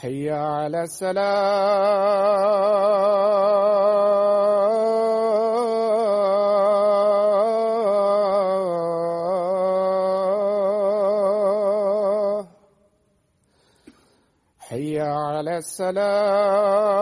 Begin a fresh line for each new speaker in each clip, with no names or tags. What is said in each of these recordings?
حي على السلام. حي على السلام.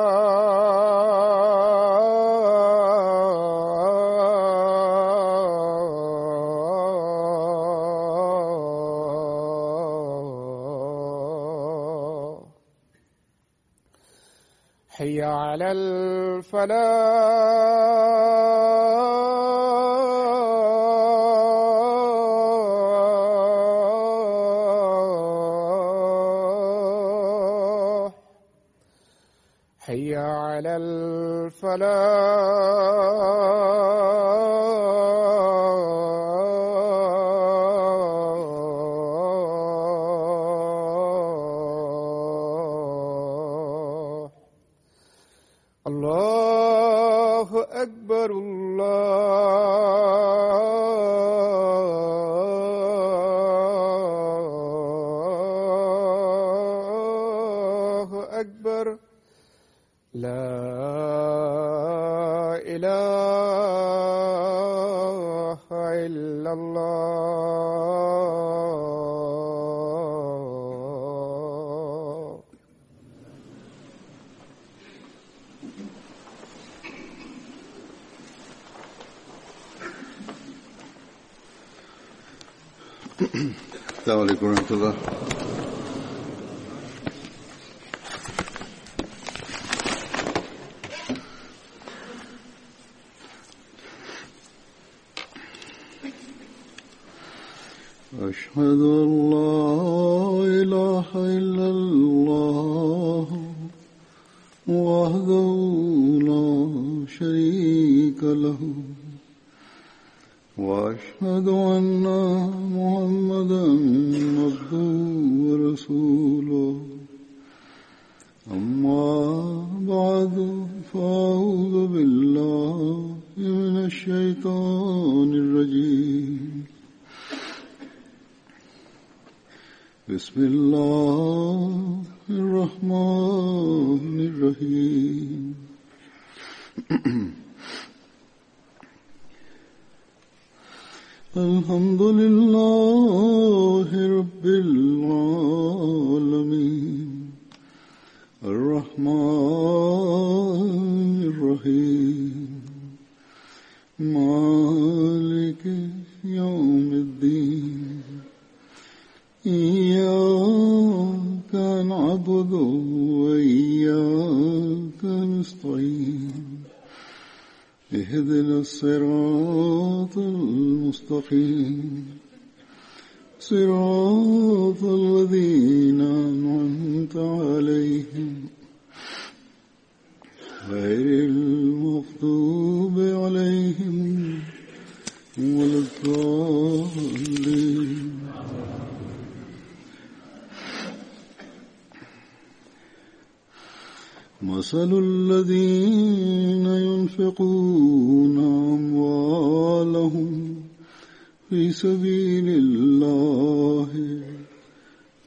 الفلاح حي على الفلاح.
السلام عليكم ورحمة الله أشهد في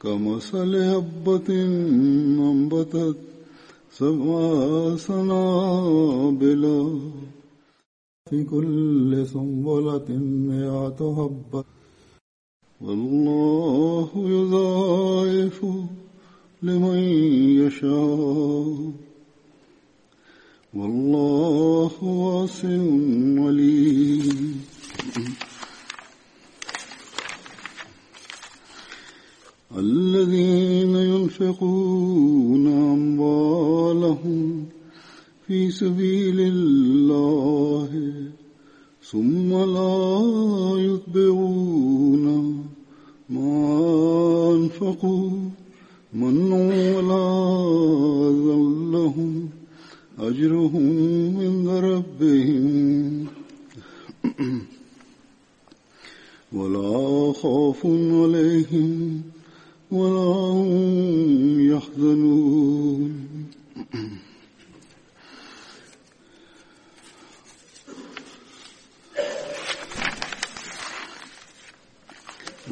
كمثل هبة أنبتت سبع سنابل في كل سنبلة مئة حبة. والله يضاعف لمن يشاء. والله واسع عليم. الذين ينفقون أموالهم في سبيل الله ثم لا يتبعون ما أنفقوا من ولا ذلهم أجرهم عند ربهم. ولا خوف عليهم ولا هم يحزنون.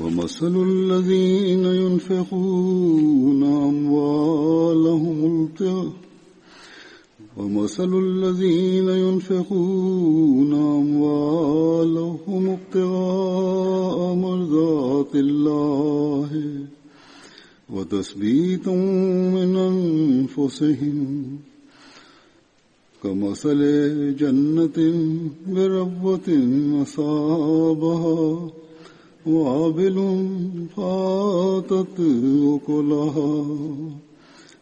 ومثل الذين ينفقون أموالهم ابتغاء ومثل الذين ينفقون أموالهم ابتغاء مرضات الله. وتثبيتا من أنفسهم كمثل جنة بربوة أصابها وابل فاتت أكلها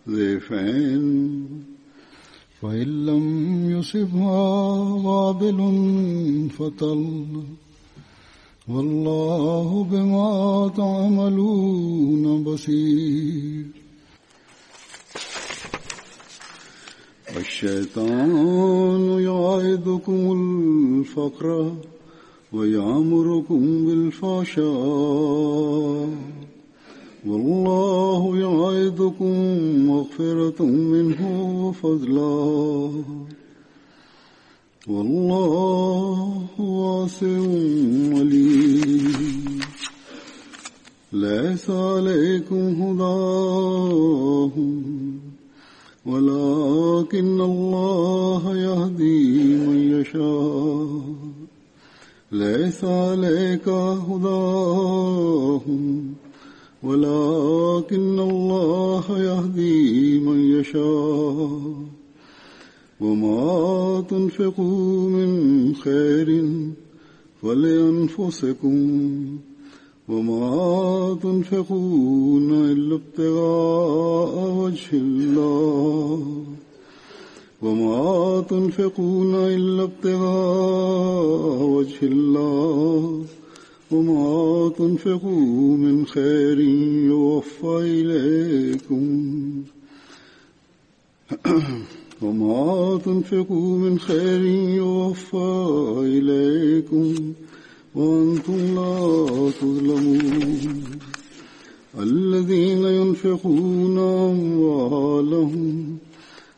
ضيفين فإن لم يصبها وابل فطل والله بما تعملون بصير. الشيطان يعيدكم الفقر ويعمركم بالفحشاء. والله يعيدكم مغفرة منه وفضلا. والله واسع عليم ليس عليكم هداهم ولكن الله يهدي من يشاء. ليس عليك هداهم ولكن الله يهدي من يشاء. وما تنفقوا من خير فلأنفسكم وما تنفقون إلا ابتغاء وجه الله وما تنفقون إلا ابتغاء وجه الله وما تنفقوا من خير يوفى إليكم وما تنفقوا من خير يوفى إليكم وأنتم لا تظلمون. الذين ينفقون أموالهم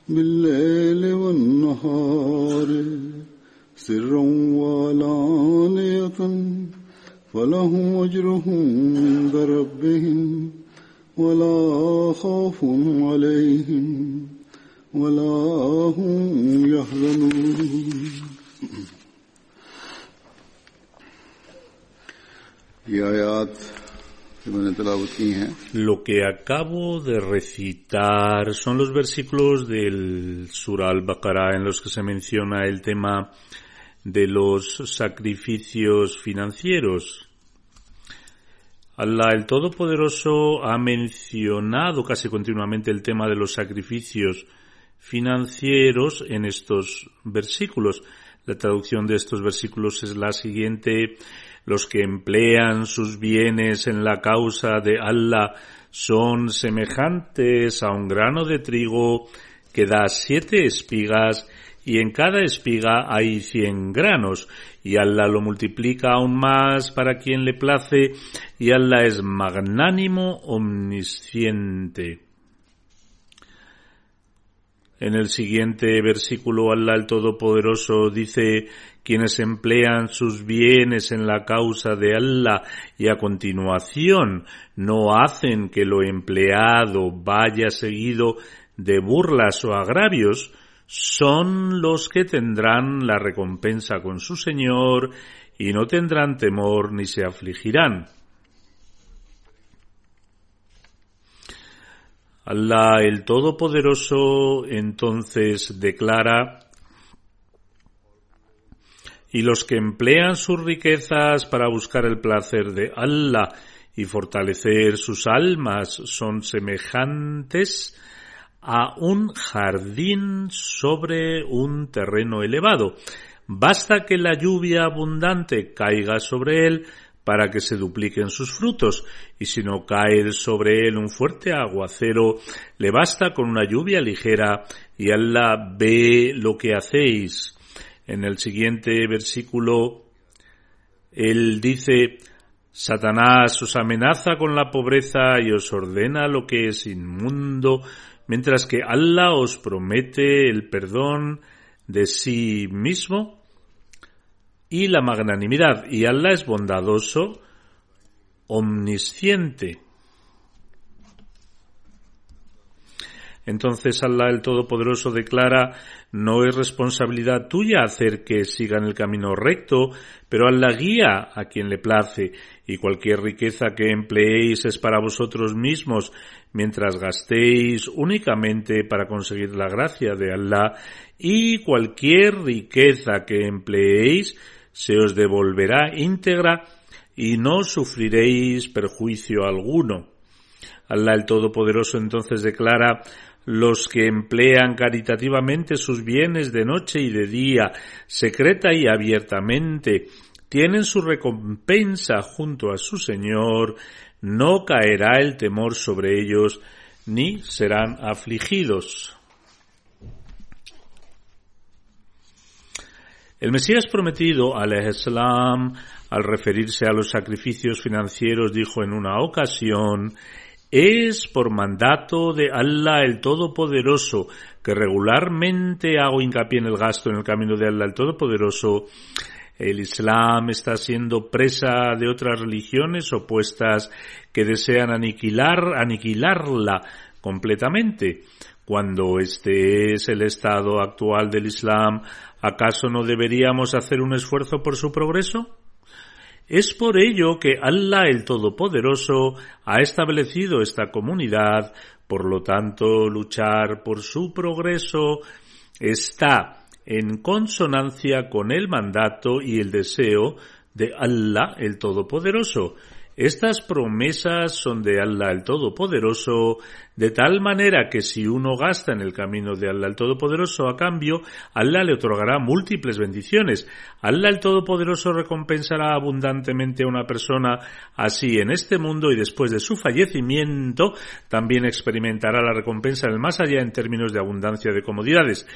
بالليل والنهار سرا وعلانية فلهم أجرهم عند ربهم ولا خوف عليهم
Lo que acabo de recitar son los versículos del Sur al-Baqarah en los que se menciona el tema de los sacrificios financieros. Allah el Todopoderoso ha mencionado casi continuamente el tema de los sacrificios financieros en estos versículos. La traducción de estos versículos es la siguiente. Los que emplean sus bienes en la causa de Allah son semejantes a un grano de trigo que da siete espigas y en cada espiga hay cien granos y Allah lo multiplica aún más para quien le place y Allah es magnánimo omnisciente. En el siguiente versículo Allah el Todopoderoso dice quienes emplean sus bienes en la causa de Allah y a continuación no hacen que lo empleado vaya seguido de burlas o agravios, son los que tendrán la recompensa con su Señor y no tendrán temor ni se afligirán. Allah el Todopoderoso entonces declara y los que emplean sus riquezas para buscar el placer de Allah y fortalecer sus almas son semejantes a un jardín sobre un terreno elevado. Basta que la lluvia abundante caiga sobre él para que se dupliquen sus frutos, y si no cae sobre él un fuerte aguacero, le basta con una lluvia ligera, y Allah ve lo que hacéis. En el siguiente versículo, él dice, Satanás os amenaza con la pobreza y os ordena lo que es inmundo, mientras que Allah os promete el perdón de sí mismo y la magnanimidad. Y Allah es bondadoso, omnisciente. Entonces Allah el Todopoderoso declara, no es responsabilidad tuya hacer que sigan el camino recto, pero Allah guía a quien le place, y cualquier riqueza que empleéis es para vosotros mismos, mientras gastéis únicamente para conseguir la gracia de Allah, y cualquier riqueza que empleéis se os devolverá íntegra y no sufriréis perjuicio alguno. Allah el Todopoderoso entonces declara los que emplean caritativamente sus bienes de noche y de día, secreta y abiertamente, tienen su recompensa junto a su Señor, no caerá el temor sobre ellos, ni serán afligidos. El Mesías prometido, al-Islam, al referirse a los sacrificios financieros, dijo en una ocasión, es por mandato de Allah el Todopoderoso que regularmente hago hincapié en el gasto en el camino de Allah el Todopoderoso. El Islam está siendo presa de otras religiones opuestas que desean aniquilar, aniquilarla completamente. Cuando este es el estado actual del Islam, ¿acaso no deberíamos hacer un esfuerzo por su progreso? Es por ello que Allah el Todopoderoso ha establecido esta comunidad, por lo tanto luchar por su progreso está en consonancia con el mandato y el deseo de Allah el Todopoderoso, estas promesas son de Allah el Todopoderoso, de tal manera que si uno gasta en el camino de Allah el Todopoderoso a cambio, Allah le otorgará múltiples bendiciones. Allah el Todopoderoso recompensará abundantemente a una persona así en este mundo y después de su fallecimiento también experimentará la recompensa del más allá en términos de abundancia de comodidades.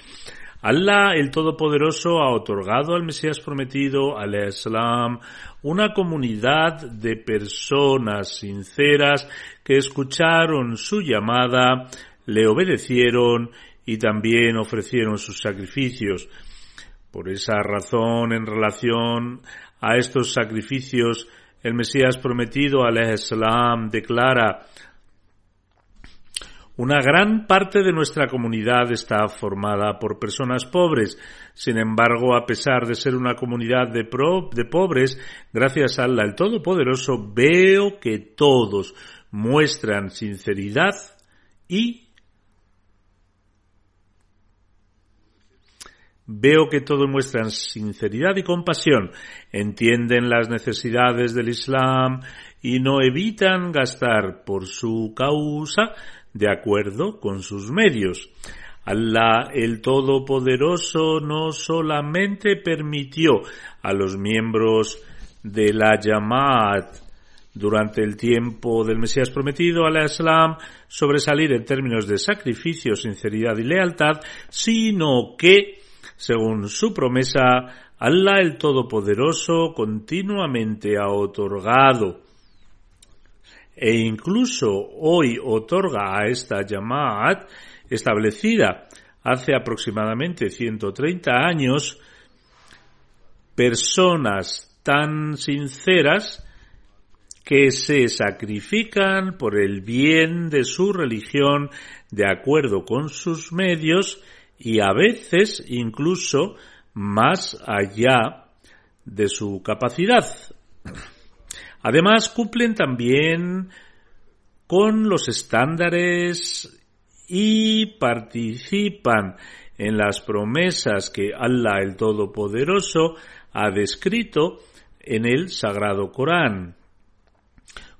Allah el Todopoderoso ha otorgado al Mesías prometido, al Islam, una comunidad de personas sinceras que escucharon su llamada, le obedecieron y también ofrecieron sus sacrificios. Por esa razón, en relación a estos sacrificios, el Mesías prometido, al Islam, declara una gran parte de nuestra comunidad está formada por personas pobres. Sin embargo, a pesar de ser una comunidad de, pobres, gracias a Allah el Todopoderoso, veo que todos muestran sinceridad y Veo que todos muestran sinceridad y compasión, entienden las necesidades del Islam y no evitan gastar por su causa de acuerdo con sus medios. Allah el Todopoderoso no solamente permitió a los miembros de la Yamaat durante el tiempo del Mesías prometido al Islam sobresalir en términos de sacrificio, sinceridad y lealtad, sino que, según su promesa, Allah el Todopoderoso continuamente ha otorgado e incluso hoy otorga a esta Yamaat establecida hace aproximadamente 130 años personas tan sinceras que se sacrifican por el bien de su religión de acuerdo con sus medios y a veces incluso más allá de su capacidad. Además, cumplen también con los estándares y participan en las promesas que Allah el Todopoderoso ha descrito en el Sagrado Corán.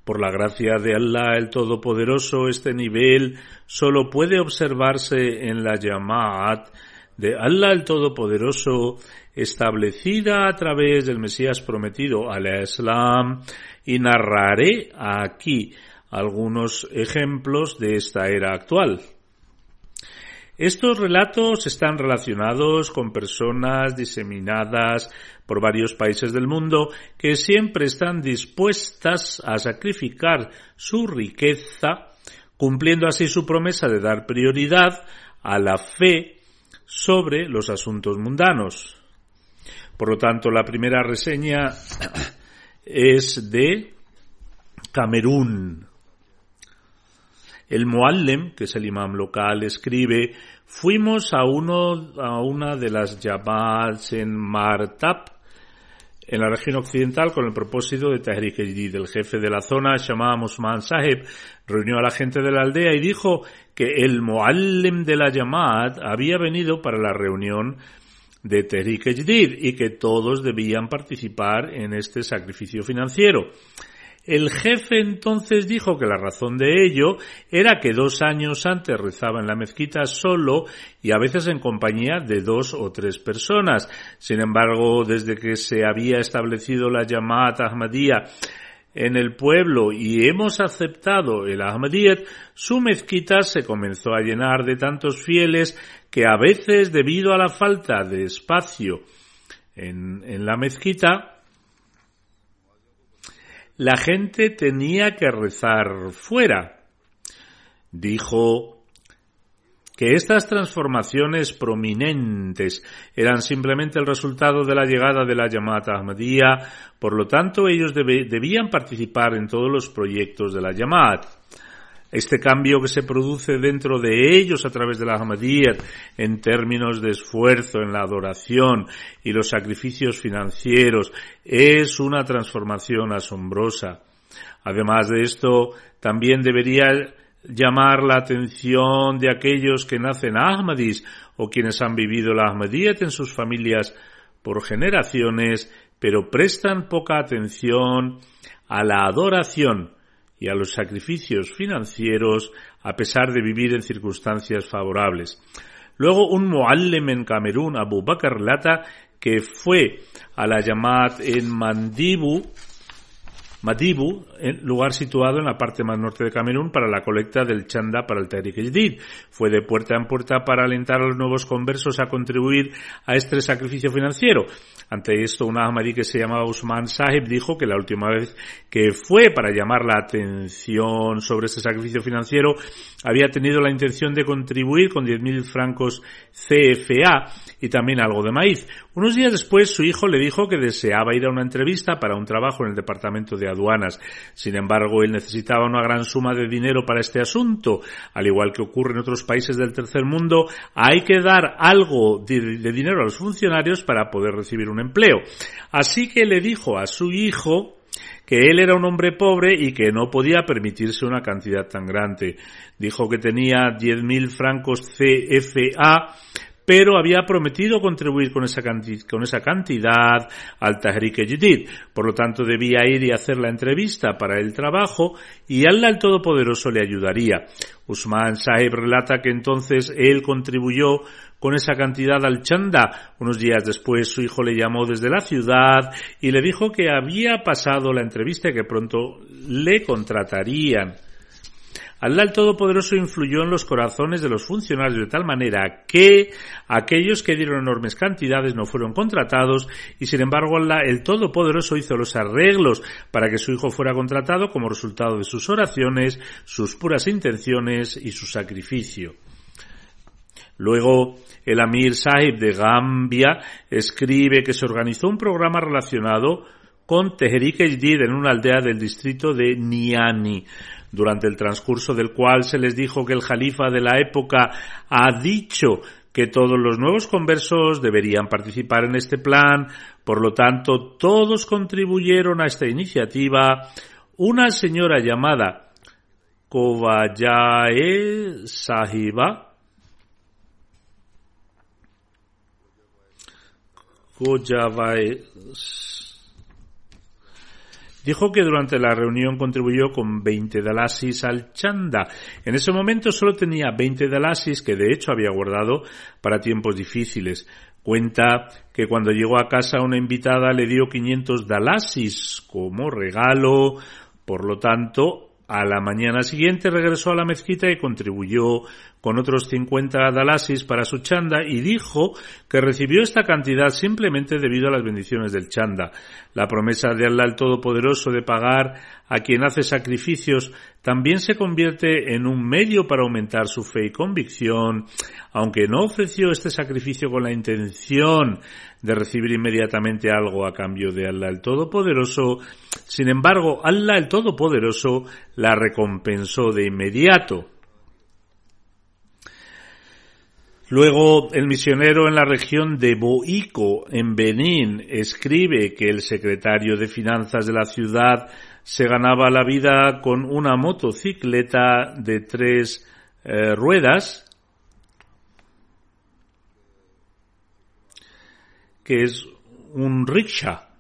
Por la gracia de Allah el Todopoderoso, este nivel solo puede observarse en la Yamaat de Allah el Todopoderoso establecida a través del Mesías prometido al Islam y narraré aquí algunos ejemplos de esta era actual. Estos relatos están relacionados con personas diseminadas por varios países del mundo que siempre están dispuestas a sacrificar su riqueza, cumpliendo así su promesa de dar prioridad a la fe sobre los asuntos mundanos. Por lo tanto, la primera reseña es de Camerún. El Muallem, que es el imam local, escribe, fuimos a uno, a una de las Jabals en Martab, en la región occidental, con el propósito de Tahrik Ejdid. El jefe de la zona, Shama Musman Sahib, reunió a la gente de la aldea y dijo que el Muallem de la Yamad había venido para la reunión de Tehrik Ejdid y que todos debían participar en este sacrificio financiero. El jefe entonces dijo que la razón de ello era que dos años antes rezaba en la mezquita solo y a veces en compañía de dos o tres personas. Sin embargo, desde que se había establecido la llamada Ahmadiyya en el pueblo y hemos aceptado el Ahmadiyyat, su mezquita se comenzó a llenar de tantos fieles que a veces debido a la falta de espacio en, en la mezquita, la gente tenía que rezar fuera. Dijo que estas transformaciones prominentes eran simplemente el resultado de la llegada de la llamada Ahmadiyya, por lo tanto ellos debían participar en todos los proyectos de la llamada este cambio que se produce dentro de ellos a través de la Ahmadiyya en términos de esfuerzo en la adoración y los sacrificios financieros es una transformación asombrosa. Además de esto, también debería llamar la atención de aquellos que nacen Ahmadis o quienes han vivido la Ahmadiyyat en sus familias por generaciones, pero prestan poca atención a la adoración y a los sacrificios financieros a pesar de vivir en circunstancias favorables. Luego un muallem en Camerún, Abu Bakr Lata, que fue a la llamada en Mandibu, Madibu, lugar situado en la parte más norte de Camerún para la colecta del chanda para el Tariq Jdid. Fue de puerta en puerta para alentar a los nuevos conversos a contribuir a este sacrificio financiero. Ante esto, un Ahmadi que se llamaba Usman Sahib dijo que la última vez que fue para llamar la atención sobre este sacrificio financiero había tenido la intención de contribuir con 10.000 francos CFA y también algo de maíz. Unos días después su hijo le dijo que deseaba ir a una entrevista para un trabajo en el departamento de aduanas. Sin embargo, él necesitaba una gran suma de dinero para este asunto. Al igual que ocurre en otros países del tercer mundo, hay que dar algo de, dinero a los funcionarios para poder recibir un empleo. Así que le dijo a su hijo que él era un hombre pobre y que no podía permitirse una cantidad tan grande. Dijo que tenía 10.000 francos CFA pero había prometido contribuir con esa, con esa cantidad al Tahrik Jadid. Por lo tanto, debía ir y hacer la entrevista para el trabajo y Allah el Todopoderoso le ayudaría. Usman Sahib relata que entonces él contribuyó con esa cantidad al chanda. Unos días después su hijo le llamó desde la ciudad y le dijo que había pasado la entrevista y que pronto le contratarían. Allah el Todopoderoso influyó en los corazones de los funcionarios de tal manera que aquellos que dieron enormes cantidades no fueron contratados y sin embargo Allah el Todopoderoso hizo los arreglos para que su hijo fuera contratado como resultado de sus oraciones, sus puras intenciones y su sacrificio. Luego, el Amir Sahib de Gambia escribe que se organizó un programa relacionado con Teherik en una aldea del distrito de Niani durante el transcurso del cual se les dijo que el jalifa de la época ha dicho que todos los nuevos conversos deberían participar en este plan, por lo tanto todos contribuyeron a esta iniciativa. Una señora llamada Kovayae Sahiba Kovayae dijo que durante la reunión contribuyó con 20 dalasis al chanda. En ese momento solo tenía 20 dalasis que de hecho había guardado para tiempos difíciles. Cuenta que cuando llegó a casa una invitada le dio 500 dalasis como regalo, por lo tanto, a la mañana siguiente regresó a la mezquita y contribuyó con otros 50 dalasis para su chanda y dijo que recibió esta cantidad simplemente debido a las bendiciones del chanda. La promesa de Allah el Todopoderoso de pagar a quien hace sacrificios también se convierte en un medio para aumentar su fe y convicción, aunque no ofreció este sacrificio con la intención de recibir inmediatamente algo a cambio de Allah el Todopoderoso, sin embargo, Allah el Todopoderoso la recompensó de inmediato. Luego, el misionero en la región de Boico, en Benín, escribe que el secretario de finanzas de la ciudad se ganaba la vida con una motocicleta de tres eh, ruedas, que es un rickshaw.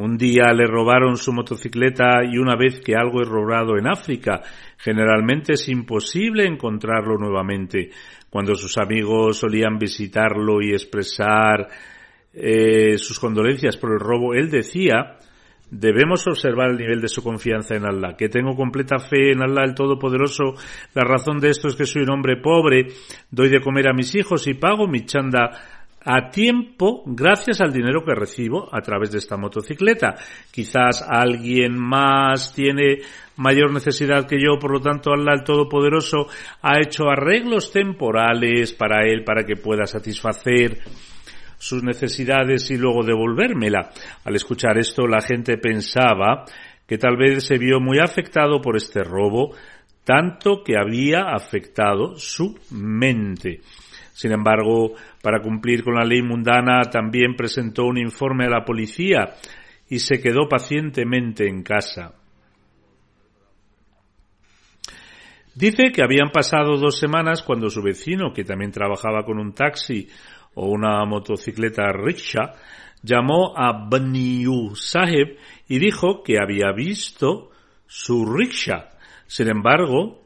Un día le robaron su motocicleta y una vez que algo es robado en África, generalmente es imposible encontrarlo nuevamente. Cuando sus amigos solían visitarlo y expresar eh, sus condolencias por el robo, él decía, debemos observar el nivel de su confianza en Allah, que tengo completa fe en Allah el Todopoderoso. La razón de esto es que soy un hombre pobre, doy de comer a mis hijos y pago mi chanda a tiempo gracias al dinero que recibo a través de esta motocicleta. Quizás alguien más tiene mayor necesidad que yo, por lo tanto Allah el Todopoderoso ha hecho arreglos temporales para él para que pueda satisfacer sus necesidades y luego devolvérmela. Al escuchar esto la gente pensaba que tal vez se vio muy afectado por este robo, tanto que había afectado su mente. Sin embargo, para cumplir con la ley mundana también presentó un informe a la policía y se quedó pacientemente en casa. Dice que habían pasado dos semanas cuando su vecino, que también trabajaba con un taxi o una motocicleta rickshaw, llamó a Baniu Saheb y dijo que había visto su rickshaw. Sin embargo,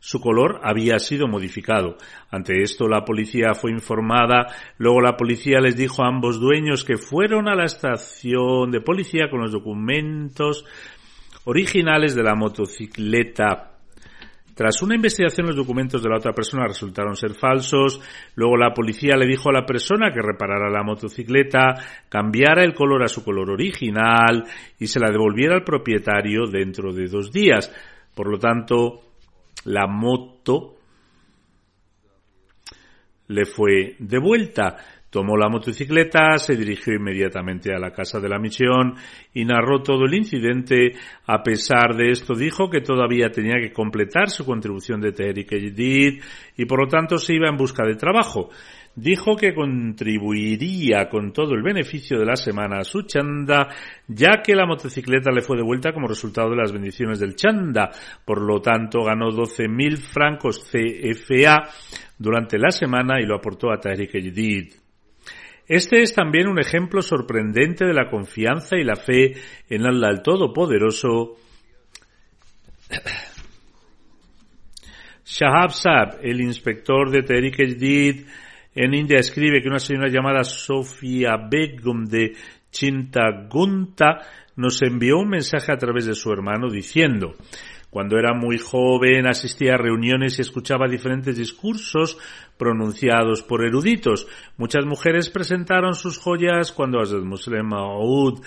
su color había sido modificado. Ante esto la policía fue informada, luego la policía les dijo a ambos dueños que fueron a la estación de policía con los documentos originales de la motocicleta. Tras una investigación los documentos de la otra persona resultaron ser falsos, luego la policía le dijo a la persona que reparara la motocicleta, cambiara el color a su color original y se la devolviera al propietario dentro de dos días. Por lo tanto, la moto le fue devuelta, Tomó la motocicleta, se dirigió inmediatamente a la casa de la misión y narró todo el incidente. A pesar de esto, dijo que todavía tenía que completar su contribución de Tehrik Jadid y por lo tanto se iba en busca de trabajo. Dijo que contribuiría con todo el beneficio de la semana a su chanda, ya que la motocicleta le fue devuelta como resultado de las bendiciones del chanda. Por lo tanto, ganó 12.000 francos CFA durante la semana y lo aportó a Tahrik Jadid. Este es también un ejemplo sorprendente de la confianza y la fe en Allah el Todopoderoso. Shahab Saab, el inspector de Tehrik Jadid en India, escribe que una señora llamada Sofia Begum de Chintagunta nos envió un mensaje a través de su hermano diciendo cuando era muy joven asistía a reuniones y escuchaba diferentes discursos pronunciados por eruditos. Muchas mujeres presentaron sus joyas cuando Hazrat Muslim Maud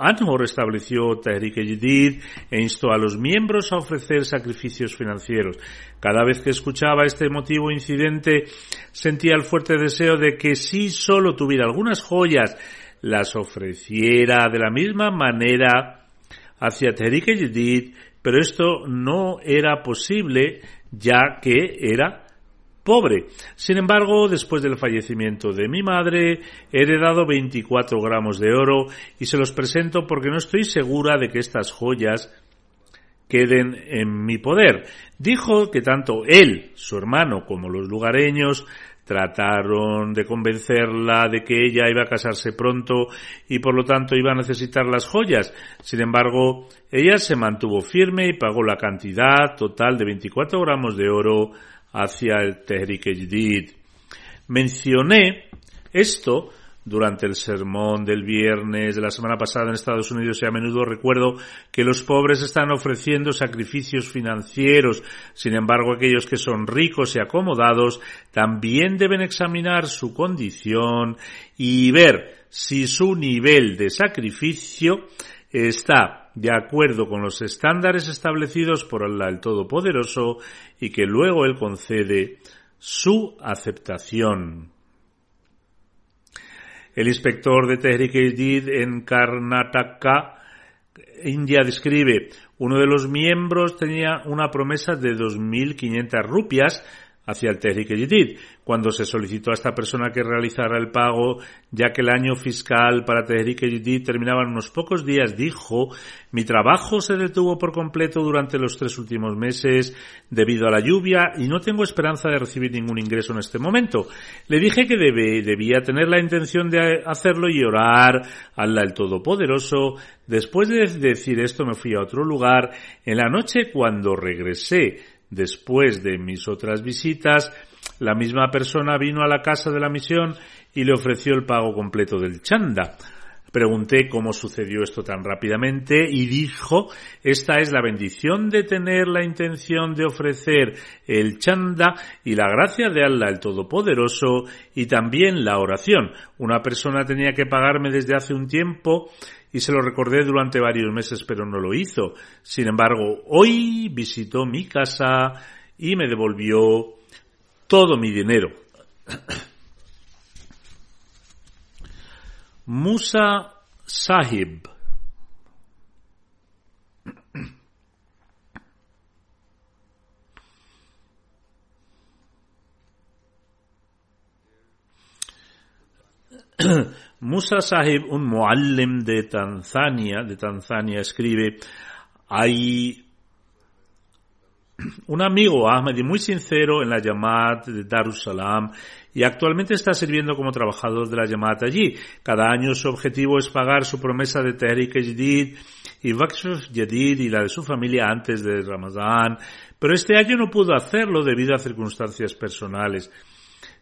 anhu restableció Tahrik Jadid e instó a los miembros a ofrecer sacrificios financieros. Cada vez que escuchaba este emotivo incidente sentía el fuerte deseo de que si solo tuviera algunas joyas las ofreciera de la misma manera hacia Tahrik Jadid pero esto no era posible ya que era pobre. Sin embargo, después del fallecimiento de mi madre, he heredado 24 gramos de oro y se los presento porque no estoy segura de que estas joyas queden en mi poder. Dijo que tanto él, su hermano, como los lugareños Trataron de convencerla de que ella iba a casarse pronto y por lo tanto iba a necesitar las joyas. Sin embargo, ella se mantuvo firme y pagó la cantidad total de 24 gramos de oro hacia el Tehrik. Mencioné esto durante el sermón del viernes de la semana pasada en Estados Unidos y a menudo recuerdo que los pobres están ofreciendo sacrificios financieros. Sin embargo, aquellos que son ricos y acomodados también deben examinar su condición y ver si su nivel de sacrificio está de acuerdo con los estándares establecidos por Allah el Todopoderoso y que luego Él concede su aceptación. El inspector de Tehrik en Karnataka, India, describe, uno de los miembros tenía una promesa de 2.500 rupias hacia el Tehrik Jadid, cuando se solicitó a esta persona que realizara el pago, ya que el año fiscal para Tehrik Jadid terminaba en unos pocos días, dijo, mi trabajo se detuvo por completo durante los tres últimos meses debido a la lluvia y no tengo esperanza de recibir ningún ingreso en este momento. Le dije que debía tener la intención de hacerlo y orar Allah el Todopoderoso. Después de decir esto me fui a otro lugar. En la noche cuando regresé Después de mis otras visitas, la misma persona vino a la casa de la misión y le ofreció el pago completo del chanda. Pregunté cómo sucedió esto tan rápidamente y dijo, esta es la bendición de tener la intención de ofrecer el chanda y la gracia de Allah el Todopoderoso y también la oración. Una persona tenía que pagarme desde hace un tiempo y se lo recordé durante varios meses, pero no lo hizo. Sin embargo, hoy visitó mi casa y me devolvió todo mi dinero. Musa Sahib Musa Sahib, un muallim de Tanzania, de Tanzania, escribe, hay un amigo Ahmadi muy sincero en la Yamat de Darussalam y actualmente está sirviendo como trabajador de la Yamat allí. Cada año su objetivo es pagar su promesa de Tehrik Jadid y Vakshuf Jadid y la de su familia antes de Ramadán, pero este año no pudo hacerlo debido a circunstancias personales.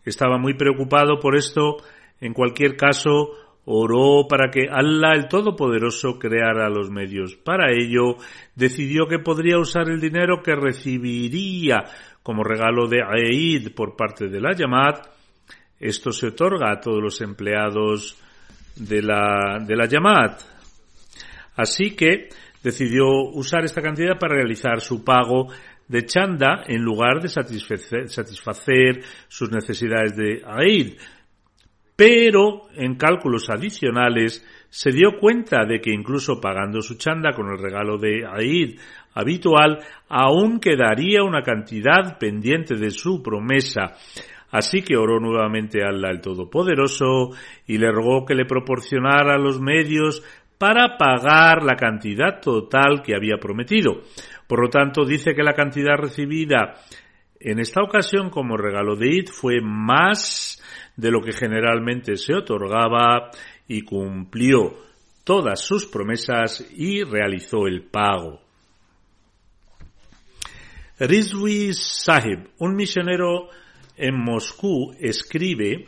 Estaba muy preocupado por esto en cualquier caso, oró para que Allah el Todopoderoso creara los medios. Para ello, decidió que podría usar el dinero que recibiría como regalo de Eid por parte de la Yamat. Esto se otorga a todos los empleados de la, de la Yamat. Así que decidió usar esta cantidad para realizar su pago de chanda en lugar de satisfacer, satisfacer sus necesidades de Eid pero en cálculos adicionales se dio cuenta de que incluso pagando su chanda con el regalo de Aid habitual, aún quedaría una cantidad pendiente de su promesa. Así que oró nuevamente a Allah el Todopoderoso y le rogó que le proporcionara los medios para pagar la cantidad total que había prometido. Por lo tanto, dice que la cantidad recibida en esta ocasión como regalo de Id fue más de lo que generalmente se otorgaba y cumplió todas sus promesas y realizó el pago. Rizvi Sahib, un misionero en Moscú, escribe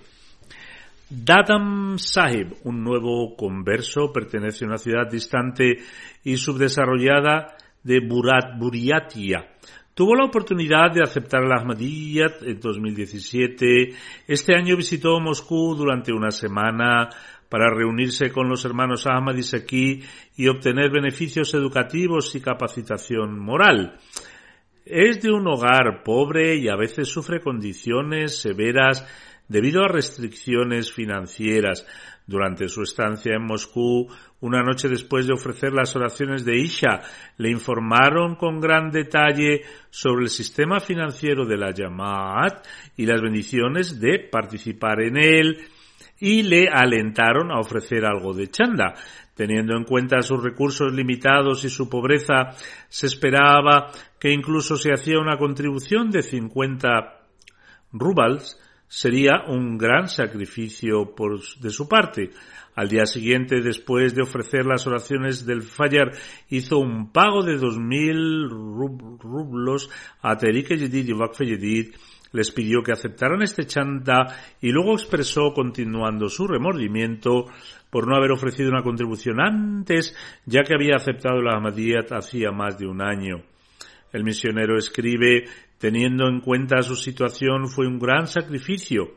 Dadam Sahib, un nuevo converso, pertenece a una ciudad distante y subdesarrollada de Burat, Buriatia. Tuvo la oportunidad de aceptar la Ahmadiyyat en 2017. Este año visitó Moscú durante una semana para reunirse con los hermanos Ahmadis aquí y obtener beneficios educativos y capacitación moral. Es de un hogar pobre y a veces sufre condiciones severas debido a restricciones financieras. Durante su estancia en Moscú, una noche después de ofrecer las oraciones de Isha, le informaron con gran detalle sobre el sistema financiero de la Yamaat y las bendiciones de participar en él, y le alentaron a ofrecer algo de chanda. Teniendo en cuenta sus recursos limitados y su pobreza, se esperaba que incluso se hacía una contribución de 50 rubals, sería un gran sacrificio por, de su parte. Al día siguiente, después de ofrecer las oraciones del Fayar, hizo un pago de 2.000 rublos a Terik Yedid y Vakfe Yedid, les pidió que aceptaran este chanta y luego expresó continuando su remordimiento por no haber ofrecido una contribución antes, ya que había aceptado la Ahmadiyyat hacía más de un año. El misionero escribe, teniendo en cuenta su situación, fue un gran sacrificio.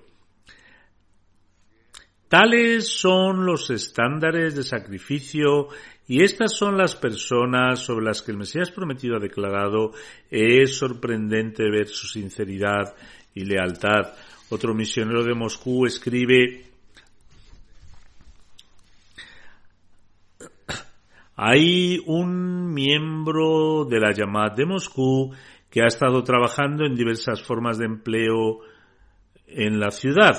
Tales son los estándares de sacrificio y estas son las personas sobre las que el Mesías prometido ha declarado. Es sorprendente ver su sinceridad y lealtad. Otro misionero de Moscú escribe, hay un miembro de la llamada de Moscú que ha estado trabajando en diversas formas de empleo en la ciudad.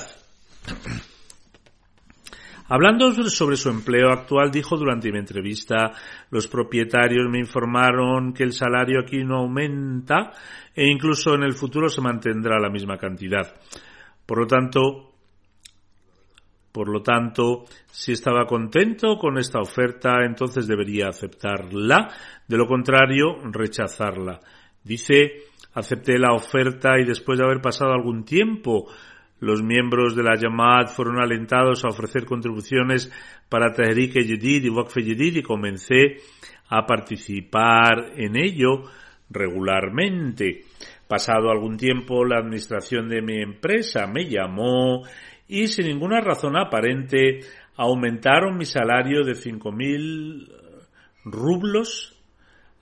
Hablando sobre su empleo actual, dijo durante mi entrevista, los propietarios me informaron que el salario aquí no aumenta e incluso en el futuro se mantendrá la misma cantidad. Por lo tanto, por lo tanto, si estaba contento con esta oferta, entonces debería aceptarla, de lo contrario, rechazarla. Dice, acepté la oferta y después de haber pasado algún tiempo los miembros de la Yamad fueron alentados a ofrecer contribuciones para Tahrik Yedid y Waqf Yedid y comencé a participar en ello regularmente. Pasado algún tiempo, la administración de mi empresa me llamó y sin ninguna razón aparente aumentaron mi salario de 5.000 rublos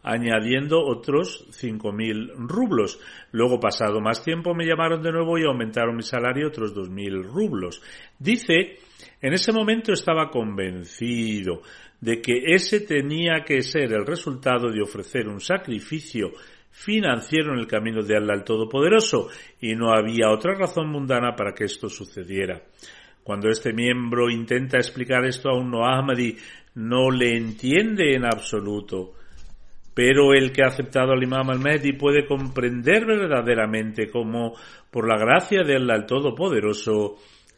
añadiendo otros 5.000 rublos. Luego, pasado más tiempo, me llamaron de nuevo y aumentaron mi salario otros 2.000 rublos. Dice, en ese momento estaba convencido de que ese tenía que ser el resultado de ofrecer un sacrificio financiero en el camino de Allah el Todopoderoso, y no había otra razón mundana para que esto sucediera. Cuando este miembro intenta explicar esto a un Ahmadi, no le entiende en absoluto pero el que ha aceptado al Imam al-Mahdi puede comprender verdaderamente cómo, por la gracia de Allah el Todopoderoso,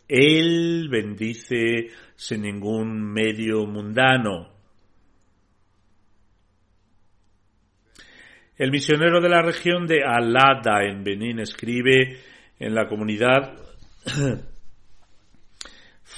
Él bendice sin ningún medio mundano. El misionero de la región de Alada en Benín escribe en la comunidad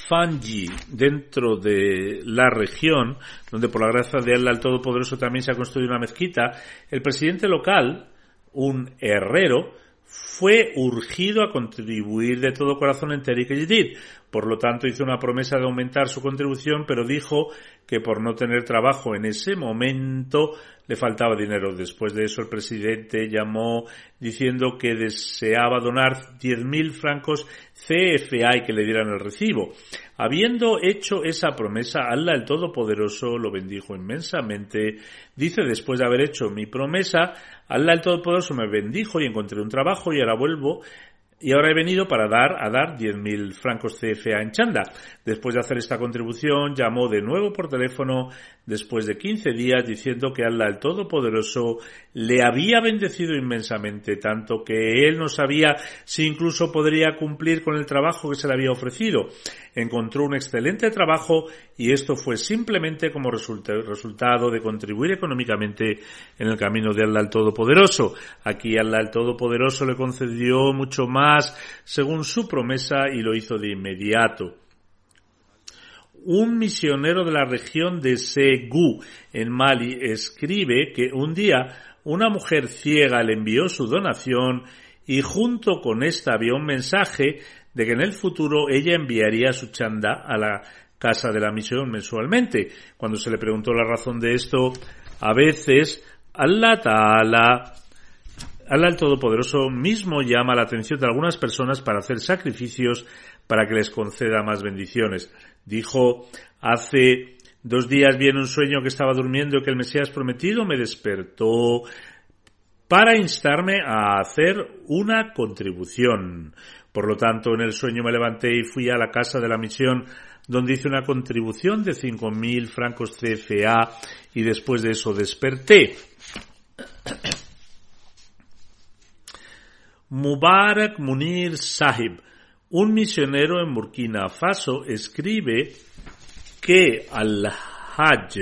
Fanji dentro de la región, donde por la gracia de Allah el Todopoderoso también se ha construido una mezquita, el presidente local, un herrero, fue urgido a contribuir de todo corazón en Yedid. Por lo tanto, hizo una promesa de aumentar su contribución, pero dijo que por no tener trabajo en ese momento le faltaba dinero. Después de eso, el presidente llamó diciendo que deseaba donar 10.000 francos CFA y que le dieran el recibo. Habiendo hecho esa promesa, Allah el Todopoderoso lo bendijo inmensamente. Dice, después de haber hecho mi promesa, Allah el Todopoderoso me bendijo y encontré un trabajo y ahora vuelvo y ahora he venido para dar a dar 10.000 francos CFA en Chanda. Después de hacer esta contribución, llamó de nuevo por teléfono después de 15 días diciendo que Allah el Todopoderoso le había bendecido inmensamente, tanto que él no sabía si incluso podría cumplir con el trabajo que se le había ofrecido. Encontró un excelente trabajo y esto fue simplemente como resultado de contribuir económicamente en el camino de Allah el Todopoderoso. Aquí Allah el Todopoderoso le concedió mucho más según su promesa y lo hizo de inmediato un misionero de la región de Segu, en Mali, escribe que un día una mujer ciega le envió su donación y junto con esta había un mensaje de que en el futuro ella enviaría su chanda a la casa de la misión mensualmente. Cuando se le preguntó la razón de esto, a veces Allah Ta'ala Allah el Todopoderoso mismo llama la atención de algunas personas para hacer sacrificios para que les conceda más bendiciones. Dijo, hace dos días vi un sueño que estaba durmiendo y que el Mesías prometido me despertó para instarme a hacer una contribución. Por lo tanto, en el sueño me levanté y fui a la casa de la misión donde hice una contribución de 5.000 francos CFA y después de eso desperté. Mubarak Munir Sahib, un misionero en Burkina Faso, escribe que al-Hajj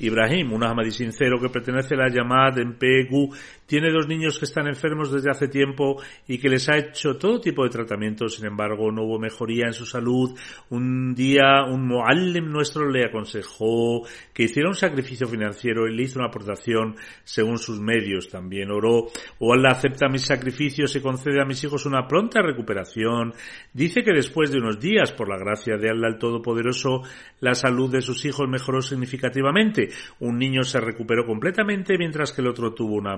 Ibrahim, un Ahmadi sincero que pertenece a la llamada en Pegu, tiene dos niños que están enfermos desde hace tiempo y que les ha hecho todo tipo de tratamientos, sin embargo no hubo mejoría en su salud. Un día un muallim nuestro le aconsejó que hiciera un sacrificio financiero y le hizo una aportación según sus medios. También oró, o Allah acepta mis sacrificios y concede a mis hijos una pronta recuperación. Dice que después de unos días, por la gracia de Allah el Todopoderoso, la salud de sus hijos mejoró significativamente. Un niño se recuperó completamente mientras que el otro tuvo una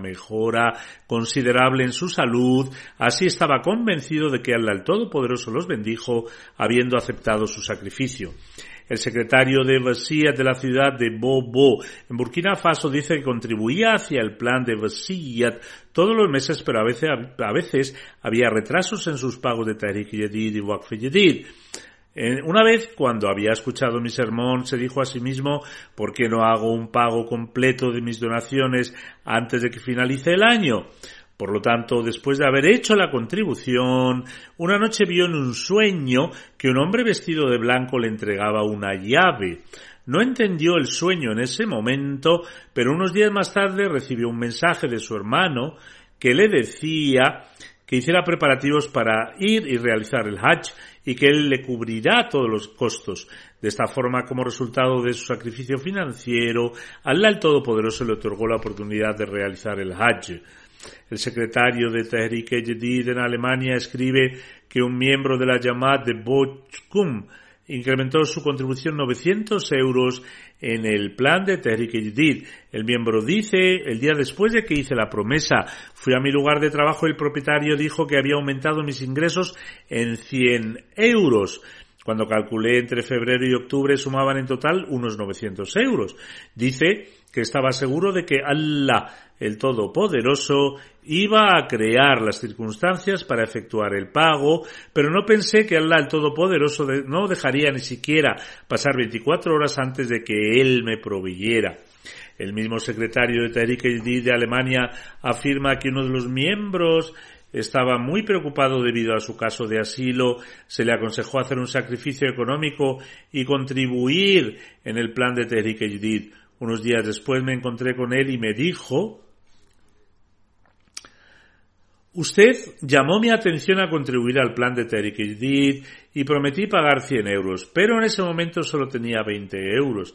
considerable en su salud. Así estaba convencido de que Allah el Todopoderoso los bendijo habiendo aceptado su sacrificio. El secretario de Vasiyat de la ciudad de Bobo, en Burkina Faso, dice que contribuía hacia el plan de Vasiyat todos los meses, pero a veces, a veces había retrasos en sus pagos de Tariq Yedid y Waqf Yedid. Una vez, cuando había escuchado mi sermón, se dijo a sí mismo, ¿por qué no hago un pago completo de mis donaciones antes de que finalice el año? Por lo tanto, después de haber hecho la contribución, una noche vio en un sueño que un hombre vestido de blanco le entregaba una llave. No entendió el sueño en ese momento, pero unos días más tarde recibió un mensaje de su hermano que le decía que hiciera preparativos para ir y realizar el Hajj y que él le cubrirá todos los costos. De esta forma, como resultado de su sacrificio financiero, Allah el Todopoderoso le otorgó la oportunidad de realizar el Hajj. El secretario de Tehrik Jedid en Alemania escribe que un miembro de la llamada de Bochkum incrementó su contribución 900 euros en el plan de Tehrik Yedid. El miembro dice, el día después de que hice la promesa, fui a mi lugar de trabajo y el propietario dijo que había aumentado mis ingresos en 100 euros. Cuando calculé entre febrero y octubre sumaban en total unos 900 euros. Dice que estaba seguro de que Allah, el Todopoderoso, iba a crear las circunstancias para efectuar el pago, pero no pensé que Allah, el Todopoderoso, no dejaría ni siquiera pasar 24 horas antes de que Él me proveyera. El mismo secretario de Tariq de Alemania afirma que uno de los miembros estaba muy preocupado debido a su caso de asilo, se le aconsejó hacer un sacrificio económico y contribuir en el plan de Tehrik Jadid. Unos días después me encontré con él y me dijo, Usted llamó mi atención a contribuir al plan de Terik y prometí pagar 100 euros, pero en ese momento solo tenía 20 euros.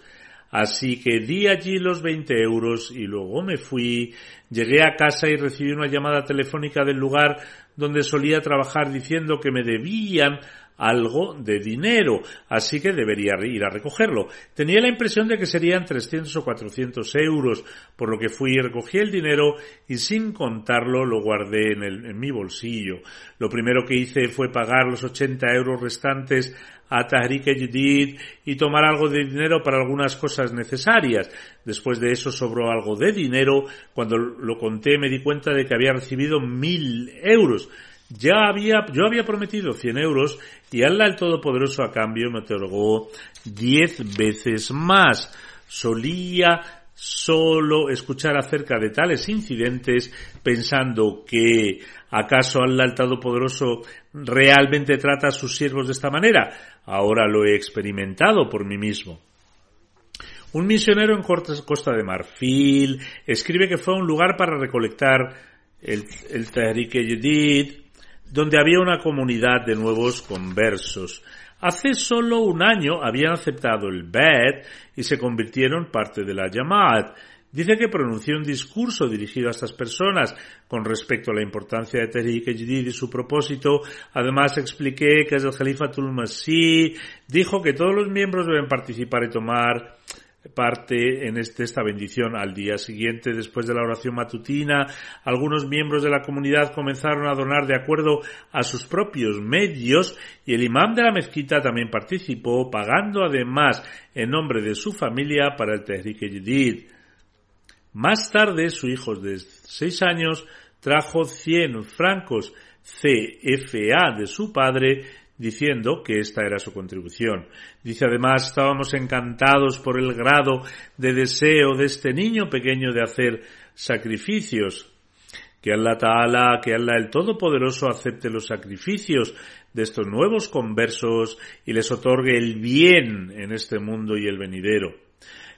Así que di allí los 20 euros y luego me fui. Llegué a casa y recibí una llamada telefónica del lugar donde solía trabajar diciendo que me debían algo de dinero, así que debería ir a recogerlo. Tenía la impresión de que serían 300 o 400 euros, por lo que fui y recogí el dinero y sin contarlo lo guardé en, en mi bolsillo. Lo primero que hice fue pagar los 80 euros restantes a Tahrik Jadid y tomar algo de dinero para algunas cosas necesarias. Después de eso sobró algo de dinero. Cuando lo conté me di cuenta de que había recibido mil euros. Ya había, yo había prometido 100 euros y Allah el Todopoderoso a cambio me otorgó 10 veces más. Solía solo escuchar acerca de tales incidentes pensando que acaso el Todopoderoso realmente trata a sus siervos de esta manera. Ahora lo he experimentado por mí mismo. Un misionero en Costa de Marfil escribe que fue un lugar para recolectar el, el Tahrik donde había una comunidad de nuevos conversos. Hace solo un año habían aceptado el BED y se convirtieron parte de la Yamad. Dice que pronunció un discurso dirigido a estas personas con respecto a la importancia de Tariq Jadid y su propósito. Además expliqué que es el Khalifatul Masih. Dijo que todos los miembros deben participar y tomar parte en este, esta bendición al día siguiente después de la oración matutina algunos miembros de la comunidad comenzaron a donar de acuerdo a sus propios medios y el imán de la mezquita también participó pagando además en nombre de su familia para el Tehrik Jadid. Más tarde su hijo de seis años trajo 100 francos CFA de su padre diciendo que esta era su contribución. Dice además, estábamos encantados por el grado de deseo de este niño pequeño de hacer sacrificios. Que Allah Ta'ala, que Allah el Todopoderoso acepte los sacrificios de estos nuevos conversos y les otorgue el bien en este mundo y el venidero.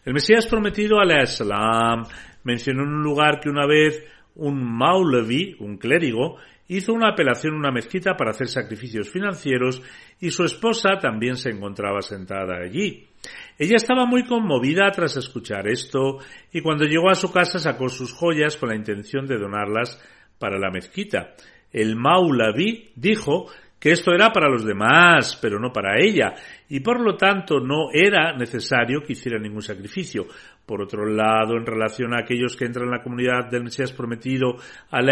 El Mesías prometido al mencionó en un lugar que una vez un Maulavi, un clérigo, hizo una apelación a una mezquita para hacer sacrificios financieros y su esposa también se encontraba sentada allí. Ella estaba muy conmovida tras escuchar esto y cuando llegó a su casa sacó sus joyas con la intención de donarlas para la mezquita. El Maulavi dijo que esto era para los demás, pero no para ella, y por lo tanto no era necesario que hiciera ningún sacrificio. Por otro lado, en relación a aquellos que entran en la comunidad del Mesías prometido,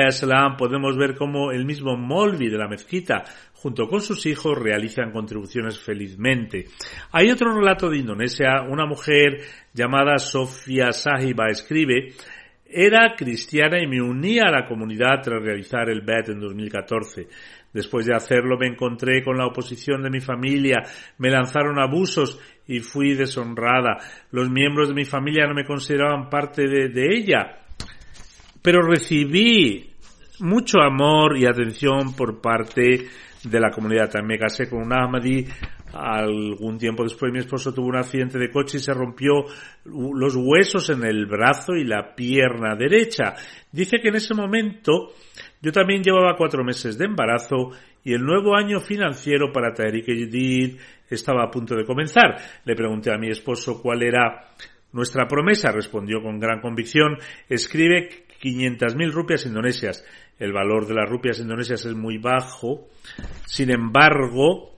Salam, podemos ver cómo el mismo Molvi de la mezquita, junto con sus hijos, realizan contribuciones felizmente. Hay otro relato de Indonesia, una mujer llamada Sofia Sahiba escribe, era cristiana y me unía a la comunidad tras realizar el BET en 2014. Después de hacerlo me encontré con la oposición de mi familia, me lanzaron abusos y fui deshonrada. Los miembros de mi familia no me consideraban parte de, ella. Pero recibí mucho amor y atención por parte de la comunidad. También me casé con un Ahmadi. Algún tiempo después mi esposo tuvo un accidente de coche y se rompió los huesos en el brazo y la pierna derecha. Dice que en ese momento yo también llevaba cuatro meses de embarazo y el nuevo año financiero para Tariq Jadid estaba a punto de comenzar. Le pregunté a mi esposo cuál era nuestra promesa. Respondió con gran convicción, escribe 500.000 rupias indonesias. El valor de las rupias indonesias es muy bajo. Sin embargo,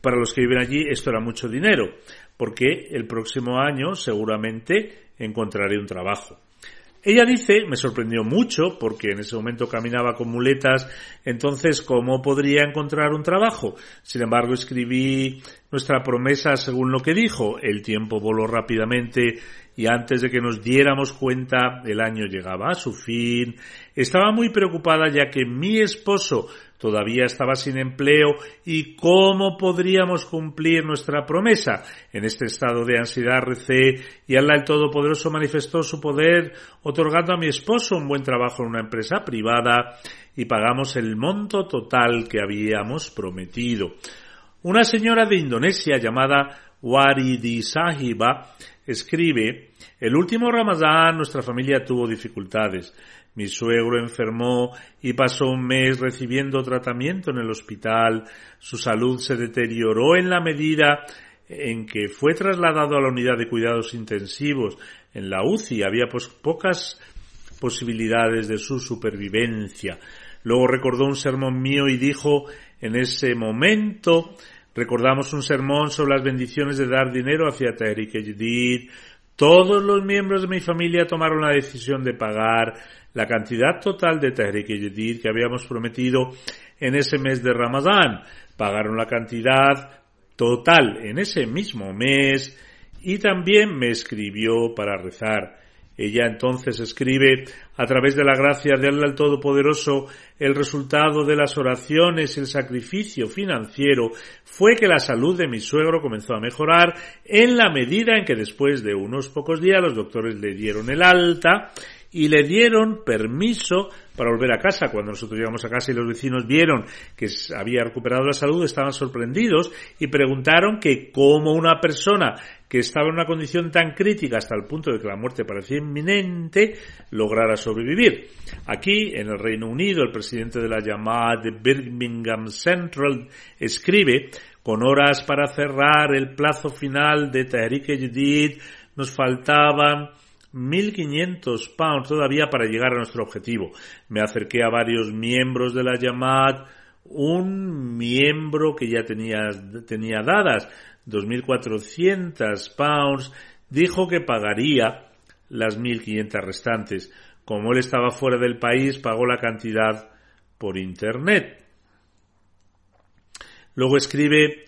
para los que viven allí esto era mucho dinero, porque el próximo año seguramente encontraré un trabajo. Ella dice, me sorprendió mucho porque en ese momento caminaba con muletas, entonces ¿cómo podría encontrar un trabajo? Sin embargo, escribí nuestra promesa según lo que dijo. El tiempo voló rápidamente y antes de que nos diéramos cuenta el año llegaba a su fin. Estaba muy preocupada ya que mi esposo todavía estaba sin empleo y cómo podríamos cumplir nuestra promesa. En este estado de ansiedad recé y Allah el Todopoderoso manifestó su poder otorgando a mi esposo un buen trabajo en una empresa privada y pagamos el monto total que habíamos prometido. Una señora de Indonesia llamada Waridi Sahiba escribe, el último Ramadán nuestra familia tuvo dificultades. Mi suegro enfermó y pasó un mes recibiendo tratamiento en el hospital. Su salud se deterioró en la medida en que fue trasladado a la unidad de cuidados intensivos en la UCI. Había pues pocas posibilidades de su supervivencia. Luego recordó un sermón mío y dijo en ese momento recordamos un sermón sobre las bendiciones de dar dinero hacia Jadid. Todos los miembros de mi familia tomaron la decisión de pagar la cantidad total de Tahrik Jadid que habíamos prometido en ese mes de Ramadán. Pagaron la cantidad total en ese mismo mes y también me escribió para rezar. Ella entonces escribe, a través de la gracia de Allah el Todopoderoso, el resultado de las oraciones y el sacrificio financiero fue que la salud de mi suegro comenzó a mejorar en la medida en que después de unos pocos días los doctores le dieron el alta y le dieron permiso para volver a casa. Cuando nosotros llegamos a casa y los vecinos vieron que había recuperado la salud, estaban sorprendidos y preguntaron que cómo una persona que estaba en una condición tan crítica hasta el punto de que la muerte parecía inminente, lograra sobrevivir. Aquí, en el Reino Unido, el presidente de la llamada de Birmingham Central escribe, con horas para cerrar el plazo final de Tahrik Jadid, nos faltaban 1.500 pounds todavía para llegar a nuestro objetivo. Me acerqué a varios miembros de la llamada, un miembro que ya tenía, tenía dadas 2.400 pounds, dijo que pagaría las 1.500 restantes. Como él estaba fuera del país, pagó la cantidad por Internet. Luego escribe,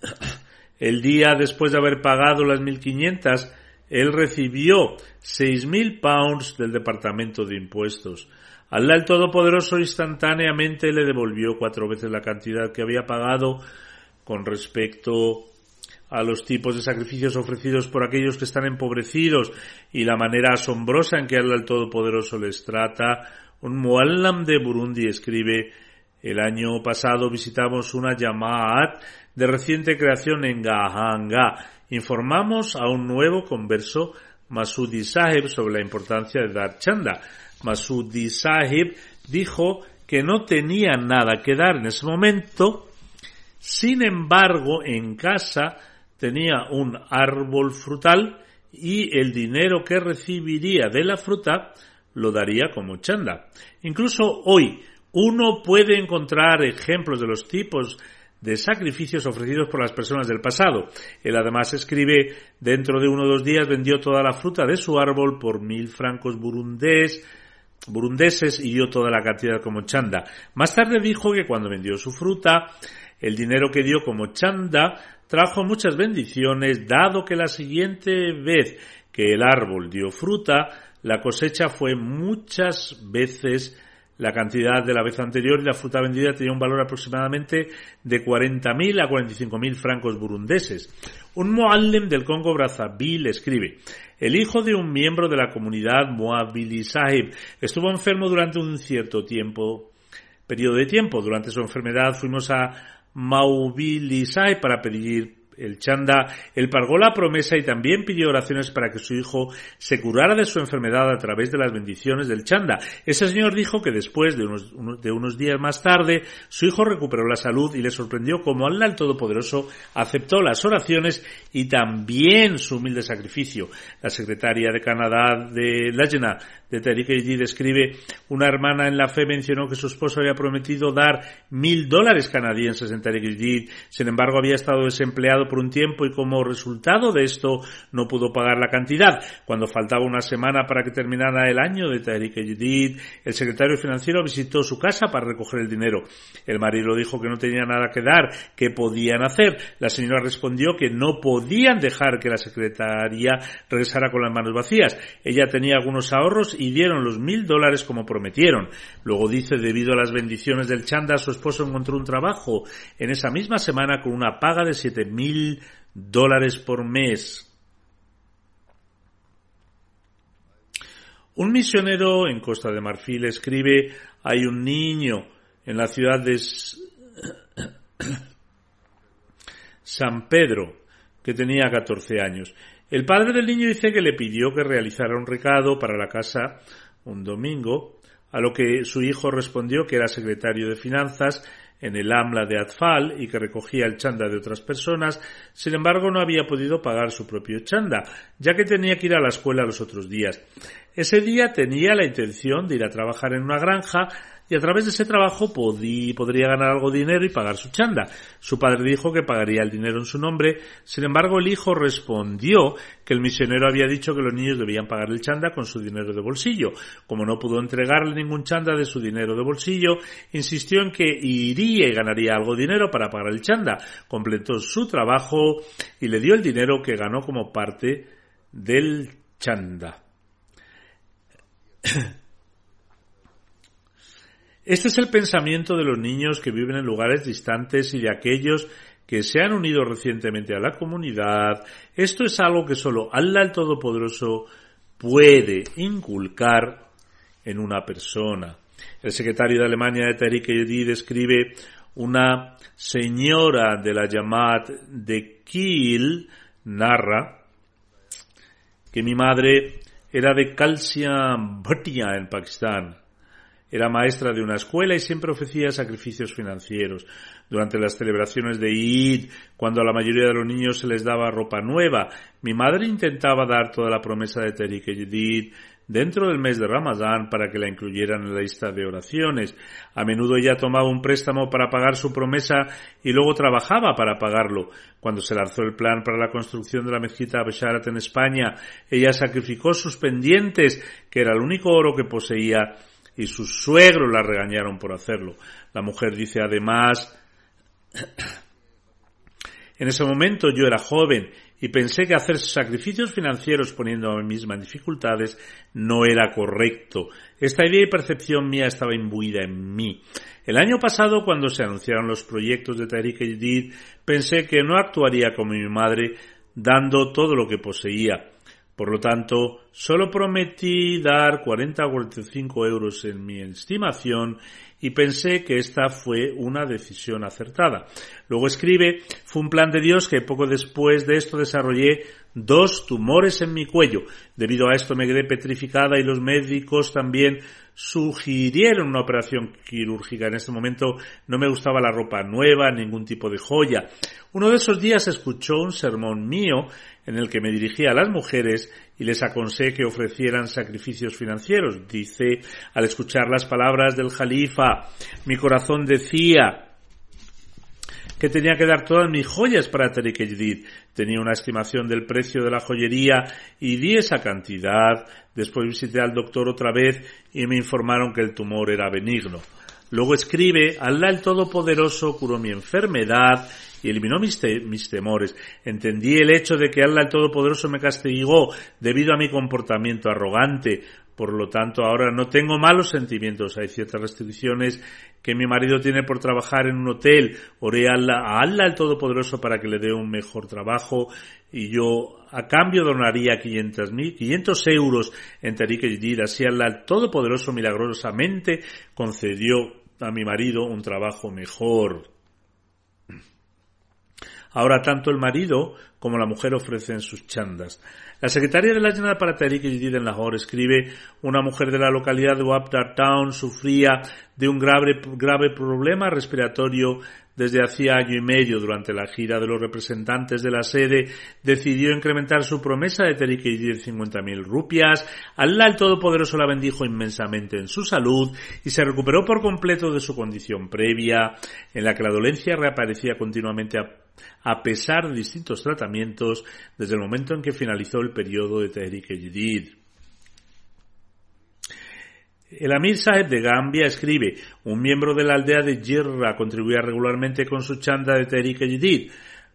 el día después de haber pagado las 1.500, él recibió 6.000 pounds del Departamento de Impuestos. Allah el Todopoderoso instantáneamente le devolvió cuatro veces la cantidad que había pagado con respecto a los tipos de sacrificios ofrecidos por aquellos que están empobrecidos y la manera asombrosa en que Allah el Todopoderoso les trata. Un Muallam de Burundi escribe el año pasado visitamos una Yamaat de reciente creación en Gahanga. Informamos a un nuevo converso, Masudi Sahib, sobre la importancia de dar chanda. Masudi Sahib dijo que no tenía nada que dar en ese momento, sin embargo, en casa tenía un árbol frutal y el dinero que recibiría de la fruta lo daría como chanda. Incluso hoy uno puede encontrar ejemplos de los tipos de sacrificios ofrecidos por las personas del pasado. Él además escribe, dentro de uno o dos días vendió toda la fruta de su árbol por mil francos burundés, burundeses y dio toda la cantidad como chanda. Más tarde dijo que cuando vendió su fruta, el dinero que dio como chanda trajo muchas bendiciones, dado que la siguiente vez que el árbol dio fruta, la cosecha fue muchas veces la cantidad de la vez anterior y la fruta vendida tenía un valor aproximadamente de 40.000 a 45.000 francos burundeses. Un Moallem del Congo Brazzaville escribe, el hijo de un miembro de la comunidad Moabili Sahib estuvo enfermo durante un cierto tiempo, periodo de tiempo. Durante su enfermedad fuimos a Maubilisai para pedir el chanda, él pagó la promesa y también pidió oraciones para que su hijo se curara de su enfermedad a través de las bendiciones del chanda. Ese señor dijo que después de unos, de unos días más tarde, su hijo recuperó la salud y le sorprendió como Allah el Todopoderoso aceptó las oraciones y también su humilde sacrificio. La secretaria de Canadá de Lajna de Tariq Yid escribe, una hermana en la fe mencionó que su esposo había prometido dar mil dólares canadienses en Tariq Yid, sin embargo había estado desempleado por un tiempo y como resultado de esto no pudo pagar la cantidad. Cuando faltaba una semana para que terminara el año de Tariq Yedid, el secretario financiero visitó su casa para recoger el dinero. El marido dijo que no tenía nada que dar, que podían hacer. La señora respondió que no podían dejar que la secretaria regresara con las manos vacías. Ella tenía algunos ahorros y dieron los mil dólares como prometieron. Luego dice, debido a las bendiciones del chanda, su esposo encontró un trabajo en esa misma semana con una paga de siete mil dólares por mes. Un misionero en Costa de Marfil escribe, hay un niño en la ciudad de San Pedro que tenía 14 años. El padre del niño dice que le pidió que realizara un recado para la casa un domingo, a lo que su hijo respondió que era secretario de finanzas en el AMLA de Atfal y que recogía el chanda de otras personas, sin embargo no había podido pagar su propio chanda, ya que tenía que ir a la escuela los otros días. Ese día tenía la intención de ir a trabajar en una granja y a través de ese trabajo podría ganar algo de dinero y pagar su chanda. Su padre dijo que pagaría el dinero en su nombre, sin embargo el hijo respondió que el misionero había dicho que los niños debían pagar el chanda con su dinero de bolsillo. Como no pudo entregarle ningún chanda de su dinero de bolsillo, insistió en que iría y ganaría algo de dinero para pagar el chanda. Completó su trabajo y le dio el dinero que ganó como parte del chanda. Este es el pensamiento de los niños que viven en lugares distantes y de aquellos que se han unido recientemente a la comunidad. Esto es algo que solo Allah el Todopoderoso puede inculcar en una persona. El secretario de Alemania de Tariq Yedid describe una señora de la Yamat de Kiel, narra que mi madre era de Kalsia Bhatia en Pakistán era maestra de una escuela y siempre ofrecía sacrificios financieros. Durante las celebraciones de Eid, cuando a la mayoría de los niños se les daba ropa nueva, mi madre intentaba dar toda la promesa de Tariq Eid dentro del mes de Ramadán para que la incluyeran en la lista de oraciones. A menudo ella tomaba un préstamo para pagar su promesa y luego trabajaba para pagarlo. Cuando se lanzó el plan para la construcción de la mezquita Besharat en España, ella sacrificó sus pendientes, que era el único oro que poseía, y sus suegros la regañaron por hacerlo. La mujer dice además, en ese momento yo era joven y pensé que hacer sacrificios financieros poniendo a mí misma en dificultades no era correcto. Esta idea y percepción mía estaba imbuida en mí. El año pasado, cuando se anunciaron los proyectos de Tariq Edid, pensé que no actuaría como mi madre dando todo lo que poseía. Por lo tanto, solo prometí dar 40 o 45 euros en mi estimación y pensé que esta fue una decisión acertada. Luego escribe, fue un plan de Dios que poco después de esto desarrollé dos tumores en mi cuello. Debido a esto me quedé petrificada y los médicos también sugirieron una operación quirúrgica. En este momento no me gustaba la ropa nueva, ningún tipo de joya. Uno de esos días escuchó un sermón mío en el que me dirigía a las mujeres y les aconsé que ofrecieran sacrificios financieros. Dice, al escuchar las palabras del Jalifa, mi corazón decía, que tenía que dar todas mis joyas para Tariq Tenía una estimación del precio de la joyería y di esa cantidad. Después visité al doctor otra vez y me informaron que el tumor era benigno. Luego escribe, Allah el Todopoderoso curó mi enfermedad y eliminó mis, mis, temores. Entendí el hecho de que Allah el Todopoderoso me castigó debido a mi comportamiento arrogante. Por lo tanto, ahora no tengo malos sentimientos. Hay ciertas restricciones que mi marido tiene por trabajar en un hotel. Oré a Allah, el Todopoderoso para que le dé un mejor trabajo y yo a cambio donaría 500, 500 euros en Tariq Yedid. Así Allah el Todopoderoso milagrosamente concedió a mi marido un trabajo mejor. Ahora tanto el marido como la mujer ofrecen sus chandas. La secretaria de la General para Tariq en Lahore escribe una mujer de la localidad de Wapdar Town sufría de un grave, grave problema respiratorio desde hacía año y medio durante la gira de los representantes de la sede, decidió incrementar su promesa de Tariq Yedid 50.000 rupias. Allah el Todopoderoso la bendijo inmensamente en su salud y se recuperó por completo de su condición previa, en la que la dolencia reaparecía continuamente a pesar de distintos tratamientos desde el momento en que finalizó el periodo de Tehrik Jadid. El Amir Saheb de Gambia escribe, un miembro de la aldea de Jirra contribuía regularmente con su chanda de Tehrik Jadid.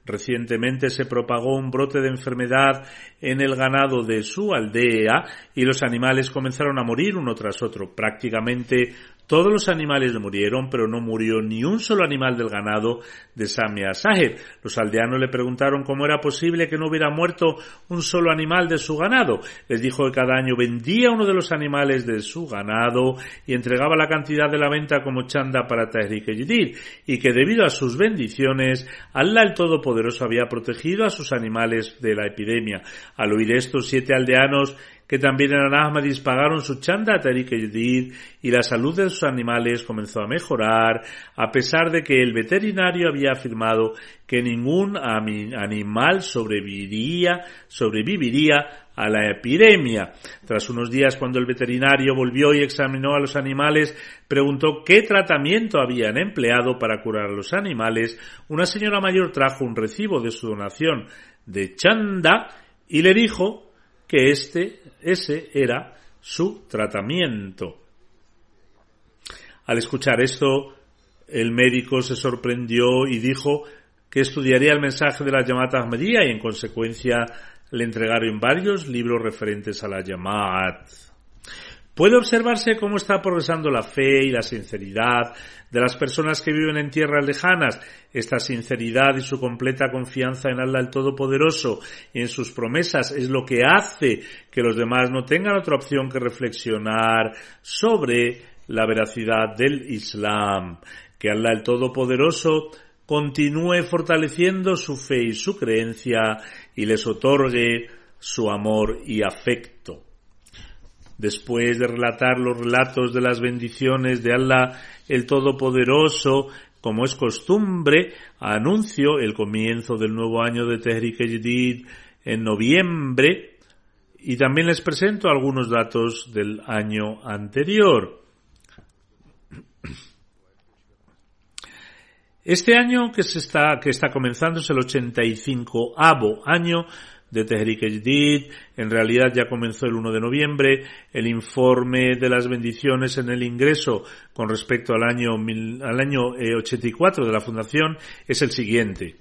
Recientemente se propagó un brote de enfermedad en el ganado de su aldea y los animales comenzaron a morir uno tras otro. Prácticamente todos los animales murieron, pero no murió ni un solo animal del ganado de Samia Sahed. Los aldeanos le preguntaron cómo era posible que no hubiera muerto un solo animal de su ganado. Les dijo que cada año vendía uno de los animales de su ganado y entregaba la cantidad de la venta como chanda para Tahrik Yedid y que debido a sus bendiciones, Allah el Todopoderoso había protegido a sus animales de la epidemia. Al oír esto, siete aldeanos que también eran Ahmadis pagaron su chanda a Tariq Yedid y la salud de sus animales comenzó a mejorar a pesar de que el veterinario había afirmado que ningún animal sobreviviría, sobreviviría a la epidemia. Tras unos días, cuando el veterinario volvió y examinó a los animales, preguntó qué tratamiento habían empleado para curar a los animales. Una señora mayor trajo un recibo de su donación de chanda y le dijo que este, ese era su tratamiento. Al escuchar esto, el médico se sorprendió y dijo que estudiaría el mensaje de la llamada Ahmadiyya y en consecuencia le entregaron varios libros referentes a la Yamaat. Puede observarse cómo está progresando la fe y la sinceridad de las personas que viven en tierras lejanas. Esta sinceridad y su completa confianza en Allah el Todopoderoso y en sus promesas es lo que hace que los demás no tengan otra opción que reflexionar sobre la veracidad del Islam. Que Allah el Todopoderoso continúe fortaleciendo su fe y su creencia y les otorgue su amor y afecto. Después de relatar los relatos de las bendiciones de Allah el Todopoderoso, como es costumbre, anuncio el comienzo del nuevo año de Tehrik en noviembre y también les presento algunos datos del año anterior. Este año que se está, que está comenzando es el 85 avo año de Tehrik Jadid. En realidad ya comenzó el 1 de noviembre. El informe de las bendiciones en el ingreso con respecto al año, al año 84 eh, de la fundación es el siguiente.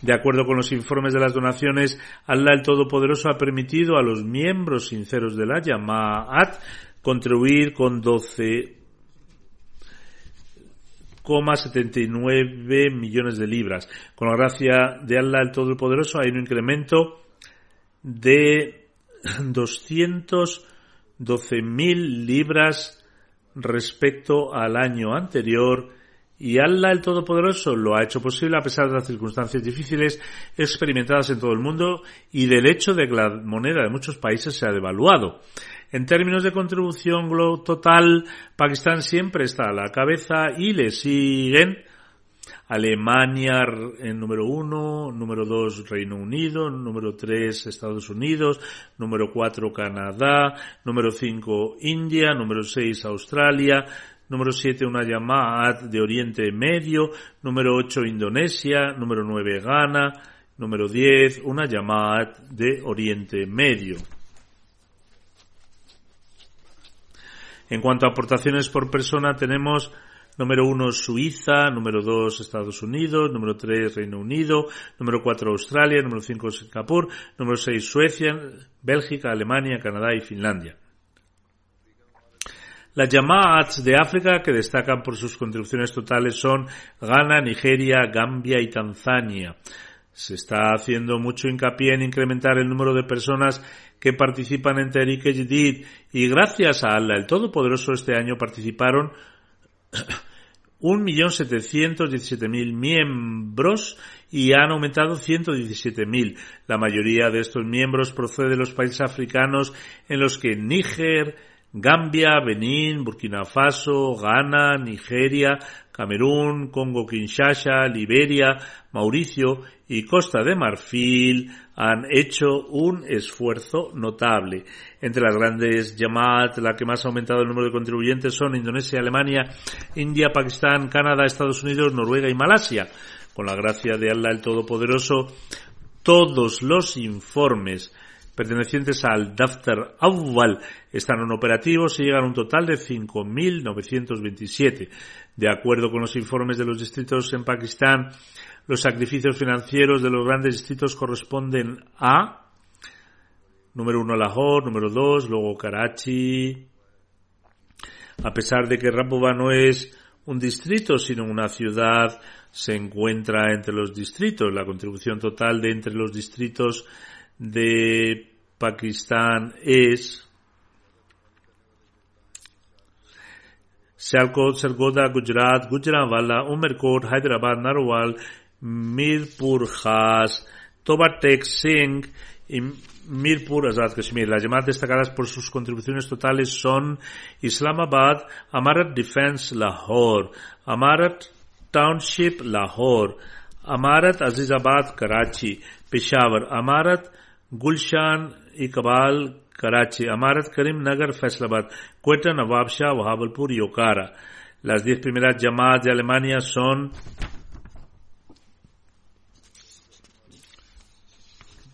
De acuerdo con los informes de las donaciones, Allah el Todopoderoso ha permitido a los miembros sinceros de la Yamaat contribuir con 12 79 millones de libras. Con la gracia de Allah el Todopoderoso hay un incremento de 212.000 libras respecto al año anterior y Allah el Todopoderoso lo ha hecho posible a pesar de las circunstancias difíciles experimentadas en todo el mundo y del hecho de que la moneda de muchos países se ha devaluado. En términos de contribución total, Pakistán siempre está a la cabeza y le siguen Alemania en número uno, número dos Reino Unido, número tres Estados Unidos, número cuatro Canadá, número cinco India, número seis Australia, número siete una Yamaat de Oriente Medio, número ocho Indonesia, número nueve Ghana, número diez una Yamaat de Oriente Medio. En cuanto a aportaciones por persona, tenemos número uno Suiza, número dos Estados Unidos, número tres Reino Unido, número cuatro Australia, número cinco Singapur, número seis Suecia, Bélgica, Alemania, Canadá y Finlandia. Las Yamaats de África que destacan por sus contribuciones totales son Ghana, Nigeria, Gambia y Tanzania. Se está haciendo mucho hincapié en incrementar el número de personas que participan en Tariq Jadid. Y gracias a Allah el Todopoderoso este año participaron 1.717.000 miembros y han aumentado 117.000. La mayoría de estos miembros procede de los países africanos en los que Níger, Gambia, Benín, Burkina Faso, Ghana, Nigeria, Camerún, Congo Kinshasa, Liberia, Mauricio y Costa de Marfil han hecho un esfuerzo notable. Entre las grandes llamadas, la que más ha aumentado el número de contribuyentes son Indonesia, Alemania, India, Pakistán, Canadá, Estados Unidos, Noruega y Malasia. Con la gracia de Allah el Todopoderoso, todos los informes pertenecientes al Daftar Awwal están en operativos y llegan a un total de 5.927. De acuerdo con los informes de los distritos en Pakistán, los sacrificios financieros de los grandes distritos corresponden a número uno Lahore, número dos, luego Karachi. A pesar de que Rampova no es un distrito, sino una ciudad, se encuentra entre los distritos. La contribución total de entre los distritos de Pakistán es Sialkot, Gujarat, Gujranwala, Umerkot, Hyderabad, Narwal, Mirpur Khas, Tobatek Singh y Mirpur Azad Kashmir. Las llamadas destacadas por sus contribuciones totales son Islamabad, Amarat Defense Lahore, Amarat Township Lahore, Amarat Azizabad Karachi, Peshawar, Amarat Gulshan Iqbal Karachi, Amarat Karim Nagar Faisalabad, Quetta Nawab Shah, Wahabalpur y Okara. Las diez primeras llamadas de Alemania son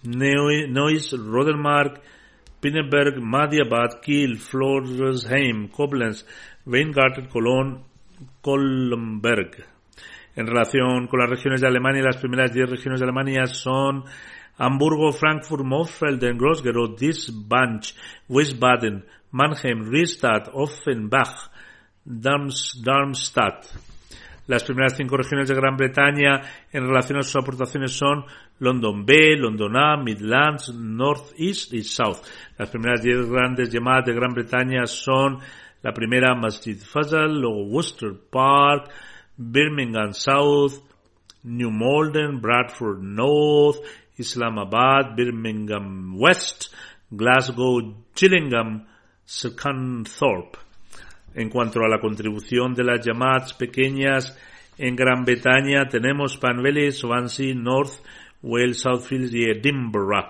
Neuss, Rodermark, Pinneberg, Madiabad, Kiel, Floresheim, Koblenz, Weingarten, Cologne, Kolmberg. En relación con las regiones de Alemania, las primeras diez regiones de Alemania son Hamburgo, Frankfurt, Mofelden, Groß-Gerau, Disbanch, Wiesbaden, Mannheim, Riestadt, Offenbach, Darmstadt. Las primeras cinco regiones de Gran Bretaña en relación a sus aportaciones son London B, London A, Midlands, North East y South. Las primeras diez grandes llamadas de Gran Bretaña son la primera Masjid Fazal, luego Worcester Park, Birmingham South, New Malden, Bradford North, Islamabad, Birmingham West, Glasgow, Gillingham, Thorpe. En cuanto a la contribución de las llamadas pequeñas en Gran Bretaña, tenemos Panvelli, Swansea, North, Wales, Southfield y Edinburgh.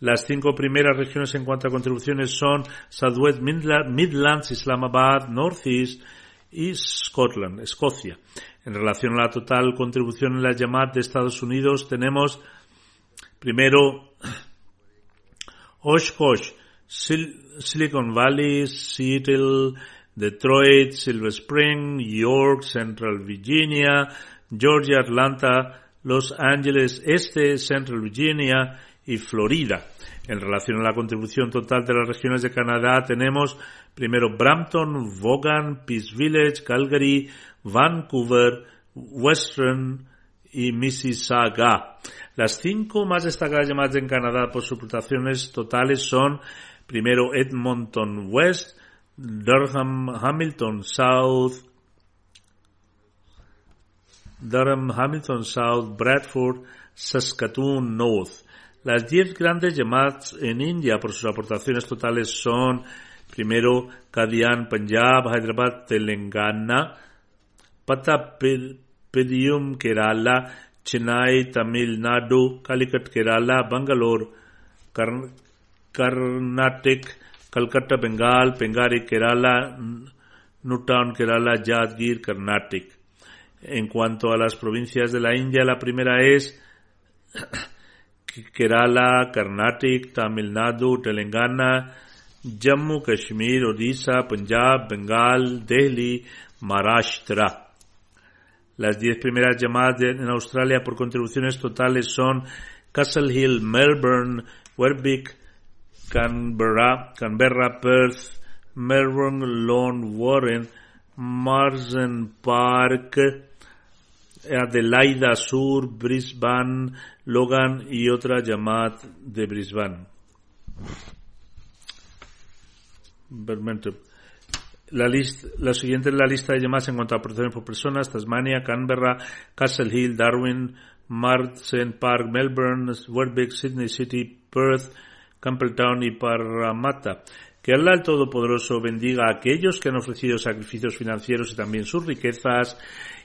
Las cinco primeras regiones en cuanto a contribuciones son Southwest Midlands, Islamabad, North East y Scotland, Escocia. En relación a la total contribución en las llamadas de Estados Unidos, tenemos primero Oshkosh, Silicon Valley, Seattle, Detroit, Silver Spring, York, Central Virginia, Georgia, Atlanta, Los Ángeles Este, Central Virginia y Florida. En relación a la contribución total de las regiones de Canadá tenemos primero Brampton, Vaughan, Peace Village, Calgary, Vancouver, Western y Mississauga. Las cinco más destacadas llamadas en Canadá por sus aportaciones totales son primero Edmonton West, Durham, Hamilton South, Durham, Hamilton South, Bradford, Saskatoon North. Las diez grandes llamadas en India por sus aportaciones totales son primero Kadian, Punjab, Hyderabad, Telangana, Patapedium, Kerala, Chennai, Tamil Nadu, Calicut, Kerala, Bangalore, Karnataka, Calcutta, Bengal, Pengari, Kerala, Newtown, Kerala, Jadgir, Karnataka. En cuanto a las provincias de la India, la primera es Kerala, Karnataka, Tamil Nadu, Telangana, Jammu, Kashmir, Odisha, Punjab, Bengal, Delhi, Maharashtra. Las diez primeras llamadas en Australia por contribuciones totales son Castle Hill, Melbourne, Werribee, Canberra, Canberra, Perth, Melbourne, Lone Warren, Marsden Park, Adelaida Sur, Brisbane, Logan y otra llamada de Brisbane. La, lista, la siguiente es la lista de llamadas en cuanto a protección por personas, Tasmania, Canberra, Castle Hill, Darwin, Marsden Park, Melbourne, Werribee, Sydney City, Perth, Campbelltown y Parramatta. Que Allah el Todopoderoso bendiga a aquellos que han ofrecido sacrificios financieros y también sus riquezas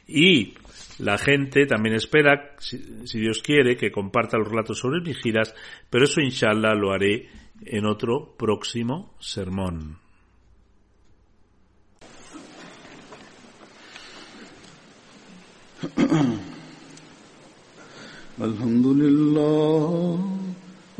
y la gente también espera, si, Dios quiere, que comparta los relatos sobre mis giras, pero eso inshallah lo haré en otro próximo sermón.
Alhamdulillah.